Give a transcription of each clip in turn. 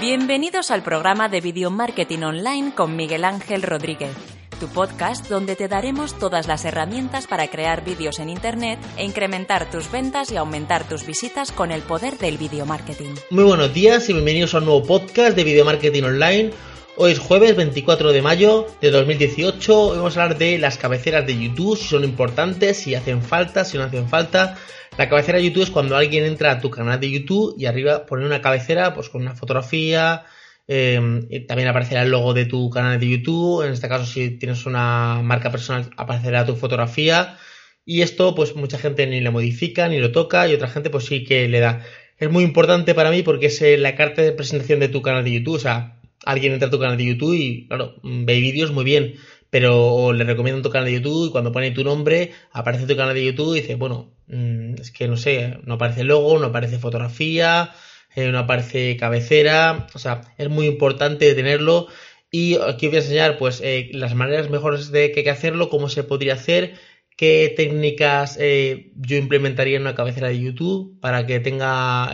Bienvenidos al programa de Video Marketing Online con Miguel Ángel Rodríguez, tu podcast donde te daremos todas las herramientas para crear vídeos en Internet e incrementar tus ventas y aumentar tus visitas con el poder del video marketing. Muy buenos días y bienvenidos a un nuevo podcast de Video Marketing Online. Hoy es jueves 24 de mayo de 2018. Hoy vamos a hablar de las cabeceras de YouTube, si son importantes, si hacen falta, si no hacen falta. La cabecera de YouTube es cuando alguien entra a tu canal de YouTube y arriba pone una cabecera pues con una fotografía. Eh, también aparecerá el logo de tu canal de YouTube. En este caso, si tienes una marca personal, aparecerá tu fotografía. Y esto, pues mucha gente ni le modifica, ni lo toca, y otra gente, pues sí que le da. Es muy importante para mí porque es eh, la carta de presentación de tu canal de YouTube. O sea, alguien entra a tu canal de YouTube y, claro, ve vídeos muy bien, pero le recomiendan tu canal de YouTube y cuando pone tu nombre, aparece tu canal de YouTube y dice, bueno, Mm, es que no sé, no aparece logo, no aparece fotografía, eh, no aparece cabecera, o sea, es muy importante tenerlo. Y aquí voy a enseñar pues eh, las maneras mejores de que, hacerlo, cómo se podría hacer, qué técnicas eh, yo implementaría en una cabecera de YouTube para que tenga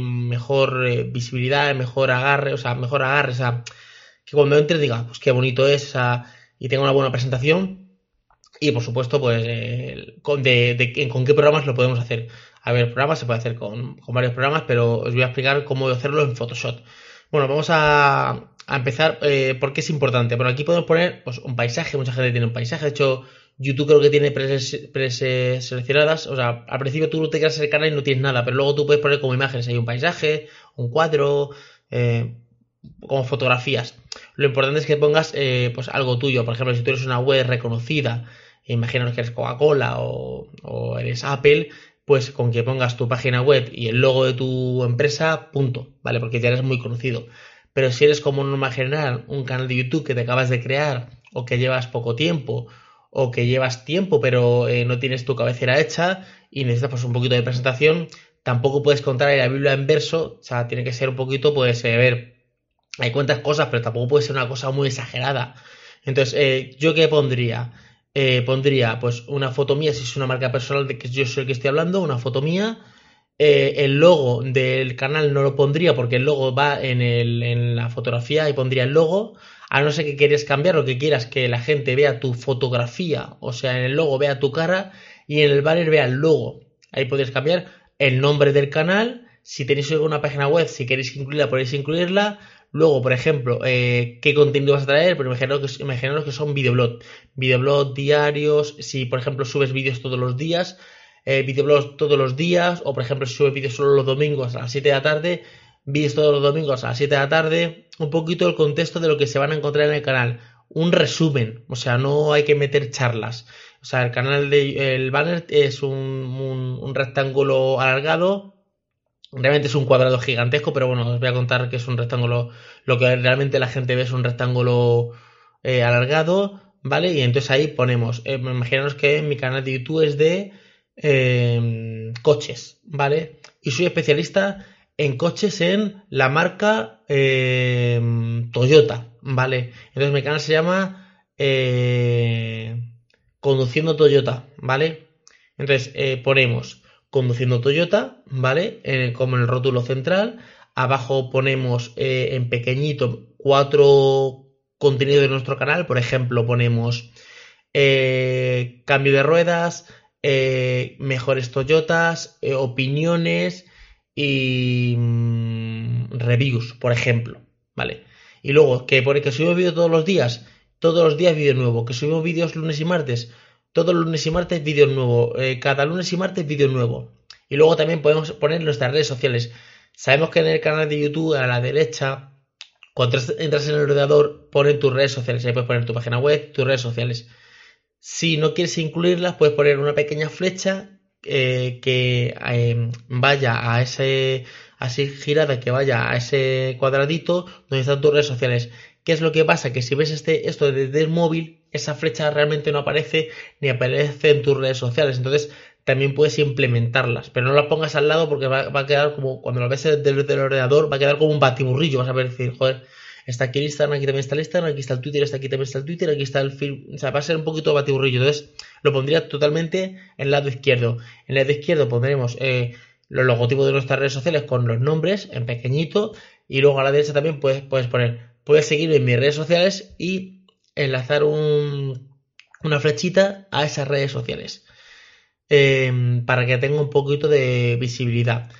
mejor visibilidad, mejor agarre, o sea, mejor agarre, o sea, que cuando entres diga, pues qué bonito es, y tenga una buena presentación. Y por supuesto, pues, con, de, con qué programas lo podemos hacer. A ver, programas se puede hacer con, varios programas, pero os voy a explicar cómo hacerlo en Photoshop. Bueno, vamos a, empezar eh, porque es importante. Bueno, aquí podemos poner pues, un paisaje, mucha gente tiene un paisaje. De hecho, YouTube creo que tiene preseleccionadas. o sea, al principio tú te quedas el canal y no tienes nada, pero luego tú puedes poner como imágenes. Hay un paisaje, un cuadro, eh, como fotografías. Lo importante es que pongas eh, pues algo tuyo. Por ejemplo, si tú eres una web reconocida imaginaos que eres Coca-Cola o, eres Apple, pues con que pongas tu página web y el logo de tu empresa, punto, ¿vale? Porque ya eres muy conocido. Pero si eres como norma general un canal de YouTube que te acabas de crear o que llevas poco tiempo o que llevas tiempo pero eh, no tienes tu cabecera hecha y necesitas pues un poquito de presentación, tampoco puedes contar la Biblia en verso, o sea, tiene que ser un poquito, pues, eh, ver, hay cuentas cosas, pero tampoco puede ser una cosa muy exagerada. Entonces, eh, ¿yo qué pondría? Eh, pondría pues una foto mía, si es una marca personal de que yo soy el que estoy hablando, una foto mía. Eh, el logo del canal no lo pondría porque el logo va en, el, en la fotografía y pondría el logo. A no ser que quieras cambiar o que quieras que la gente vea tu fotografía, o sea, en el logo vea tu cara y en el banner vea el logo. Ahí podéis cambiar el nombre del canal. Si tenéis alguna página web, si queréis incluirla, podéis incluirla Luego, por ejemplo, eh, ¿qué contenido vas a traer? Pero imaginaros que, imaginaros que son videoblogs. Videoblogs diarios, si por ejemplo subes vídeos todos los días, eh, videoblogs todos los días, o por ejemplo si subes vídeos solo los domingos a las 7 de la tarde, vídeos todos los domingos a las 7 de la tarde, un poquito el contexto de lo que se van a encontrar en el canal. Un resumen, o sea, no hay que meter charlas. O sea, el canal de el banner es un, un rectángulo alargado Realmente es un cuadrado gigantesco, pero bueno, os voy a contar que es un rectángulo. Lo que realmente la gente ve es un rectángulo eh, alargado, ¿vale? Y entonces ahí ponemos, eh, imaginaos que mi canal de YouTube es de em, coches, ¿vale? Y soy especialista en coches en la marca em, Toyota, ¿vale? Entonces mi canal se llama eh, Conduciendo Toyota, ¿vale? Entonces ponemos conduciendo Toyota, ¿vale? como en el rótulo central. Abajo ponemos eh, en pequeñito cuatro contenidos de nuestro canal. Por ejemplo, ponemos eh, cambio de ruedas, eh, mejores Toyotas, opiniones y mm, reviews, por ejemplo, ¿vale? Y luego, que pone que subo vídeo todos los días, todos los días vídeo nuevo, que subo vídeos lunes y martes, todos los lunes y martes vídeo nuevo. Eh, cada lunes y martes vídeo nuevo. Y luego también podemos poner nuestras redes sociales. Sabemos que en el canal de YouTube a la derecha, cuando entras en el ordenador, ponen tus redes sociales. Ahí puedes poner tu página web, tus redes sociales. Si no quieres incluirlas, puedes poner una pequeña flecha eh, que em, vaya a ese así girada que vaya a ese cuadradito donde están tus redes sociales. ¿Qué es lo que pasa? Que si ves este, esto desde el móvil, esa flecha realmente no aparece ni aparece en tus redes sociales. Entonces también puedes implementarlas, pero no las pongas al lado porque va, a quedar como, cuando lo ves desde el ordenador, va a quedar como un batiburrillo. Vas a ver decir, joder, está aquí el Instagram, aquí también está el Instagram, aquí está el Twitter, está aquí también está el Twitter, aquí está el film. O sea, va a ser un poquito batiburrillo. Entonces lo pondría totalmente en el lado izquierdo. En el lado izquierdo pondremos... Eh, los logotipos de nuestras redes sociales con los nombres en pequeñito y luego a la derecha también puedes, puedes poner, puedes seguirme en mis redes sociales y enlazar un, una flechita a esas redes sociales em, para que tenga un poquito de visibilidad.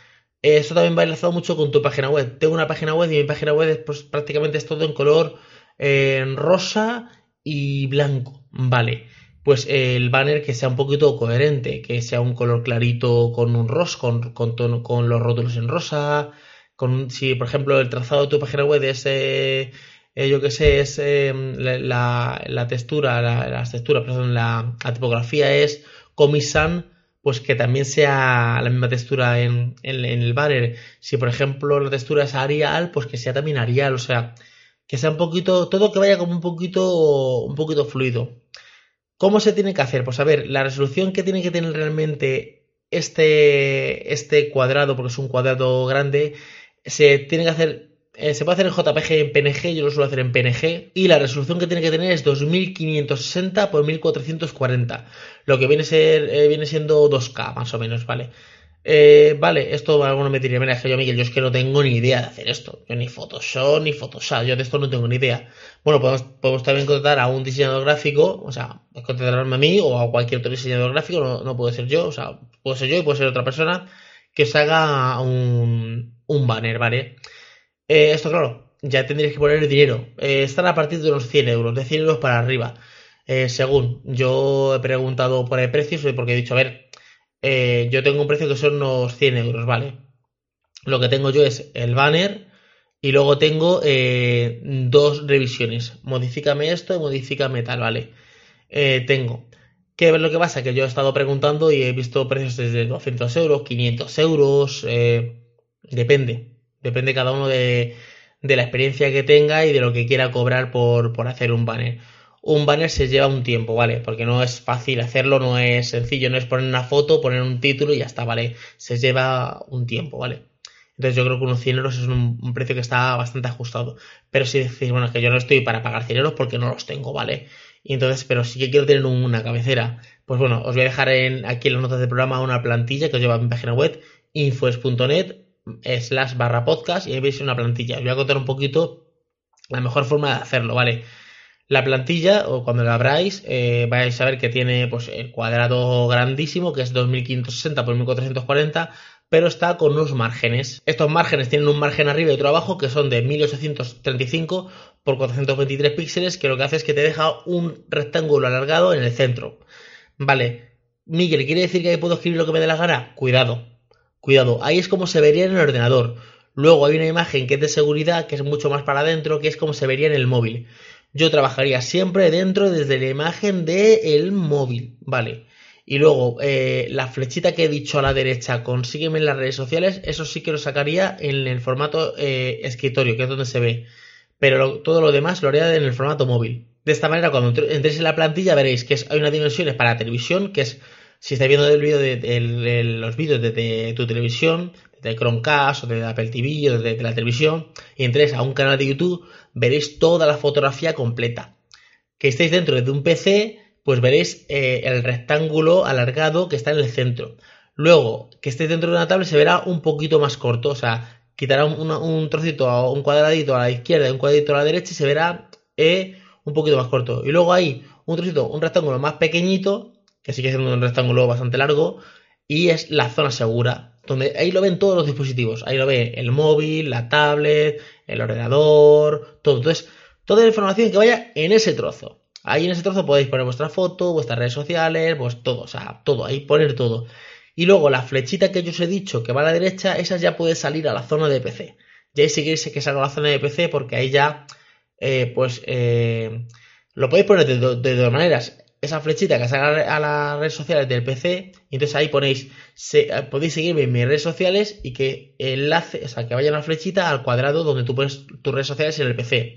Eso también va enlazado mucho con tu página web. Tengo una página web y mi página web es, pues, prácticamente es todo en color rosa y blanco. Vale pues el banner que sea un poquito coherente, que sea un color clarito con un rosa, con, con, los rótulos en rosa, con si por ejemplo el trazado de tu página web es, eh, eh, yo que sé, es em, la, la, textura, la, la textura, perdón, la, tipografía es Comisan, pues que también sea la misma textura en, en, el banner. Si por ejemplo la textura es Arial, pues que sea también Arial, o sea, que sea un poquito, todo que vaya como un poquito, un poquito fluido. ¿Cómo se tiene que hacer? Pues a ver, la resolución que tiene que tener realmente este, este cuadrado, porque es un cuadrado grande, se tiene que hacer eh, se puede hacer en JPG y en PNG, yo lo suelo hacer en PNG, y la resolución que tiene que tener es 2560 x 1440, lo que viene, ser, eh, viene siendo 2K más o menos, ¿vale? Eh, vale, esto alguno me diría, mira, es que yo, Miguel, yo es que no tengo ni idea de hacer esto. Yo ni Photoshop, ni Photoshop, yo de esto no tengo ni idea. Bueno, podemos, podemos también contratar a un diseñador gráfico, o sea, contratarme a mí o a cualquier otro diseñador gráfico, no, puede ser yo, o sea, puede ser yo y puede ser otra persona que os haga un, un banner, ¿vale? Eh, esto, claro, ya tendréis que poner dinero. Eh, están a partir de unos 100 euros, de 100 euros para arriba. según yo he preguntado por el precio, porque he dicho, a ver, eh, yo tengo un precio que son unos 100 euros, ¿vale? Lo que tengo yo es el banner y luego tengo eh, dos revisiones. Modifícame esto y modifícame tal, ¿vale? Eh, tengo. ¿Qué es lo que pasa? Que yo he estado preguntando y he visto precios desde 200 euros, 500 euros, depende. Depende cada uno de, la experiencia que tenga y de lo que quiera cobrar por, hacer un banner un banner se lleva un tiempo, ¿vale? Porque no es fácil hacerlo, no es sencillo, no es poner una foto, poner un título y ya está, ¿vale? Se lleva un tiempo, ¿vale? Entonces yo creo que unos 100 euros es un, precio que está bastante ajustado. Pero si decís, bueno, es que yo no estoy para pagar 100 euros porque no los tengo, ¿vale? Y entonces, pero sí que quiero tener una cabecera. Pues bueno, os voy a dejar en, aquí en las notas del programa una plantilla que os lleva a mi página web, infos.net slash barra podcast y ahí veis una plantilla. Os voy a contar un poquito la mejor forma de hacerlo, ¿vale? La plantilla, o cuando la abráis, eh, vais a ver que tiene pues, el cuadrado grandísimo, que es 2560 por 1440, pero está con unos márgenes. Estos márgenes tienen un margen arriba y otro abajo, que son de 1835 por 423 píxeles, que lo que hace es que te deja un rectángulo alargado en el centro. Vale, Miguel, ¿quiere decir que ahí puedo escribir lo que me dé la gana? Cuidado, cuidado, ahí es como se vería en el ordenador. Luego hay una imagen que es de seguridad, que es mucho más para adentro, que es como se vería en el móvil yo trabajaría siempre dentro desde la imagen del móvil, ¿vale? Y luego, eh, la flechita que he dicho a la derecha, consígueme en las redes sociales, eso sí que lo sacaría en el formato eh, escritorio, que es donde se ve. Pero todo lo demás lo haría en el formato móvil. De esta manera, cuando entréis en la plantilla, veréis que hay unas dimensiones para televisión, que es, si estáis viendo el vídeo de, los vídeos de, tu televisión, de Chromecast o de Apple TV o de, la televisión, y entréis a un canal de YouTube, veréis toda la fotografía completa. Que estéis dentro de un PC, pues veréis eh, el rectángulo alargado que está en el centro. Luego, que estéis dentro de una tablet se verá un poquito más corto, o sea, quitará un, trocito o un cuadradito a la izquierda y un cuadradito a la derecha y se verá eh, un poquito más corto. Y luego hay un trocito, un rectángulo más pequeñito, que sigue siendo un rectángulo bastante largo, y es la zona segura, donde ahí lo ven todos los dispositivos. Ahí lo ve el móvil, la tablet, el ordenador, todo. Entonces, toda la información que vaya en ese trozo. Ahí en ese trozo podéis poner vuestra foto, vuestras redes sociales, pues todo, o sea, todo, ahí poner todo. Y luego la flechita que yo os he dicho que va a la derecha, esa ya puede salir a la zona de PC. Ya ahí sí que salga a la zona de PC porque ahí ya, eh, pues, eh, lo podéis poner de, dos maneras esa flechita que salga a las redes sociales del PC y entonces ahí ponéis, podéis seguirme en mis redes sociales y que enlace, o sea, que vaya la flechita al cuadrado donde tú pones tus redes sociales en el PC.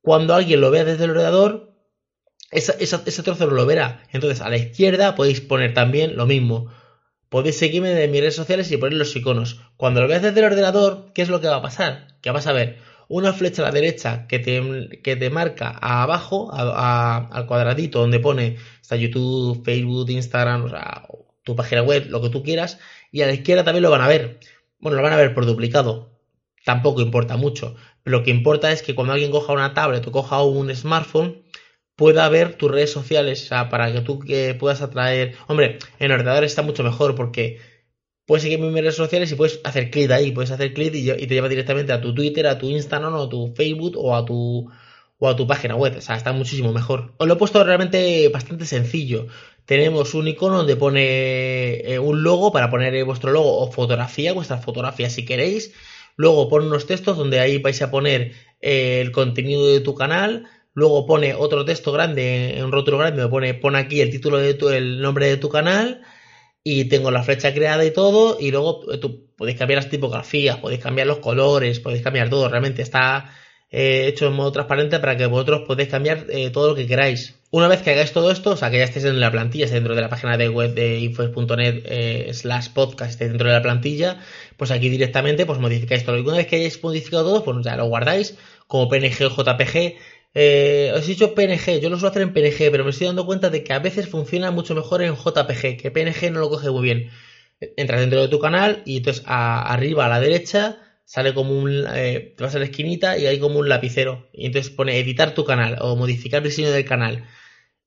Cuando alguien lo vea desde el ordenador, ese trozo lo verá. Entonces a la izquierda podéis poner también lo mismo. Podéis seguirme en mis redes sociales y poner los iconos. Cuando lo veas desde el ordenador, ¿qué es lo que va a pasar? Que vas a ver una flecha a la derecha que te, que te marca abajo, al cuadradito donde pone está YouTube, Facebook, Instagram, o sea, tu página web, lo que tú quieras, y a la izquierda también lo van a ver. Bueno, lo van a ver por duplicado. Tampoco importa mucho. Lo que importa es que cuando alguien coja una tablet o coja un smartphone, pueda ver tus redes sociales, o sea, para que tú puedas atraer. Hombre, en ordenador está mucho mejor porque puedes seguir mis redes sociales y puedes hacer clic ahí, puedes hacer clic y, te lleva directamente a tu Twitter, a tu Instagram o a tu Facebook o a tu o a tu página web, o sea, está muchísimo mejor. Os lo he puesto realmente bastante sencillo. Tenemos un icono donde pone eh, un logo para poner vuestro logo o fotografía, vuestra fotografía si queréis. Luego pone unos textos donde ahí vais a poner eh, el contenido de tu canal, Luego pone otro texto grande, un rótulo grande, me pone, pone aquí el título de tu, el nombre de tu canal y tengo la flecha creada y todo y luego eh, tú podéis cambiar las tipografías, podéis cambiar los colores, podéis cambiar todo, realmente está eh, hecho en modo transparente para que vosotros podáis cambiar eh, todo lo que queráis. Una vez que hagáis todo esto, o sea, que ya estéis en la plantilla, dentro de la página de web de info.net slash podcast, estéis dentro de la plantilla, pues aquí directamente pues modificáis todo. Y una vez que hayáis modificado todo, pues ya lo guardáis como PNG o JPG eh, os he dicho PNG, yo lo suelo hacer en PNG, pero me estoy dando cuenta de que a veces funciona mucho mejor en JPG, que PNG no lo coge muy bien. Entras dentro de tu canal y entonces arriba a la derecha sale como un. Eh, te vas a la esquinita y hay como un lapicero. Y entonces pone editar tu canal o modificar el diseño del canal.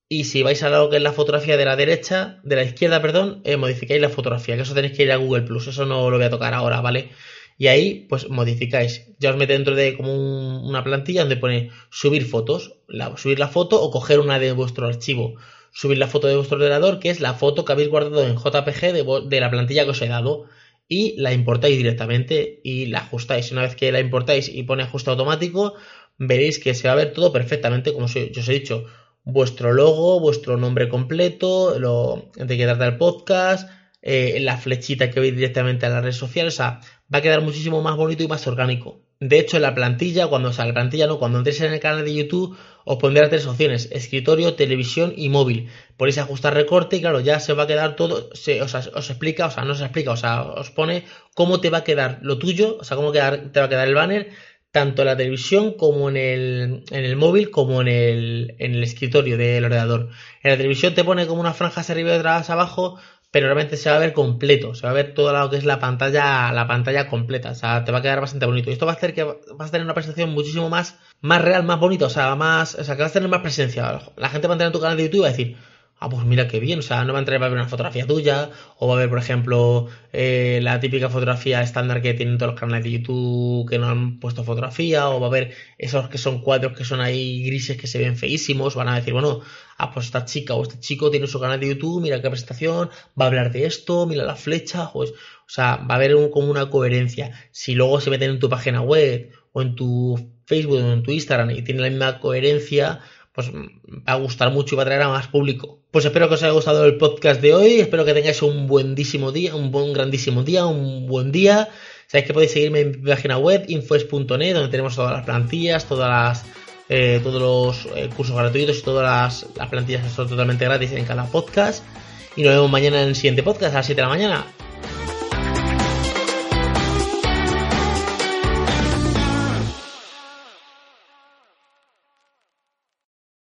Y si vais a lo que es la fotografía de la derecha, de la izquierda, perdón, eh, modificáis la fotografía, que eso tenéis que ir a Google Plus, eso no lo voy a tocar ahora, ¿vale? Y ahí pues modificáis. Ya os mete dentro de como una plantilla donde pone subir fotos, subir la foto o coger una de vuestro archivo. Subir la foto de vuestro ordenador, que es la foto que habéis guardado en JPG de, de la plantilla que os he dado. Y la importáis directamente y la ajustáis. Una vez que la importáis y pone ajuste automático, veréis que se va a ver todo perfectamente, como yo os he dicho. Vuestro logo, vuestro nombre completo, lo de qué trata el podcast, eh, la flechita que veis directamente a las redes sociales, o sea, va a quedar muchísimo más bonito y más orgánico. De hecho, en la plantilla, cuando o sea, la plantilla no, cuando entréis en el canal de YouTube, os pondré tres opciones, escritorio, televisión y móvil. Podéis ajustar recorte y claro, ya se va a quedar todo, se, o sea, os explica, o sea, no se explica, o sea, os pone cómo te va a quedar lo tuyo, o sea, cómo te va a quedar el banner, tanto en la televisión como en el, en el móvil, como en el, en el escritorio del ordenador. En la televisión te pone como una franja hacia arriba y otras abajo, pero realmente se va a ver completo, se va a ver todo lo que es la pantalla, la pantalla completa, o sea, te va a quedar bastante bonito. Y esto va a hacer que vas a tener una presentación muchísimo más, más real, más bonita, o sea, más, o sea, que vas a tener más presencia. La gente va a entrar en tu canal de YouTube y va a decir, ah, pues mira qué bien, o sea, no va a entrar, va a ver una fotografía tuya, o va a ver, por ejemplo, eh, la típica fotografía estándar que tienen todos los canales de YouTube que no han puesto fotografía, o va a ver esos que son cuadros que son ahí grises que se ven feísimos, van a decir, bueno, ah, pues esta chica o este chico tiene su canal de YouTube, mira qué presentación, va a hablar de esto, mira la flecha, pues, o sea, va a haber como una coherencia. Si luego se meten en tu página web, o en tu Facebook, o en tu Instagram, y tiene la misma coherencia, pues va a gustar mucho y va a traer a más público. Pues espero que os haya gustado el podcast de hoy, espero que tengáis un buenísimo día, un buen grandísimo día, un buen día. Sabéis que podéis seguirme en mi página web, infoes.net, donde tenemos todas las plantillas, todas las, eh, todos los eh, cursos gratuitos y todas las, las plantillas son totalmente gratis en cada podcast. Y nos vemos mañana en el siguiente podcast a las 7 de la mañana.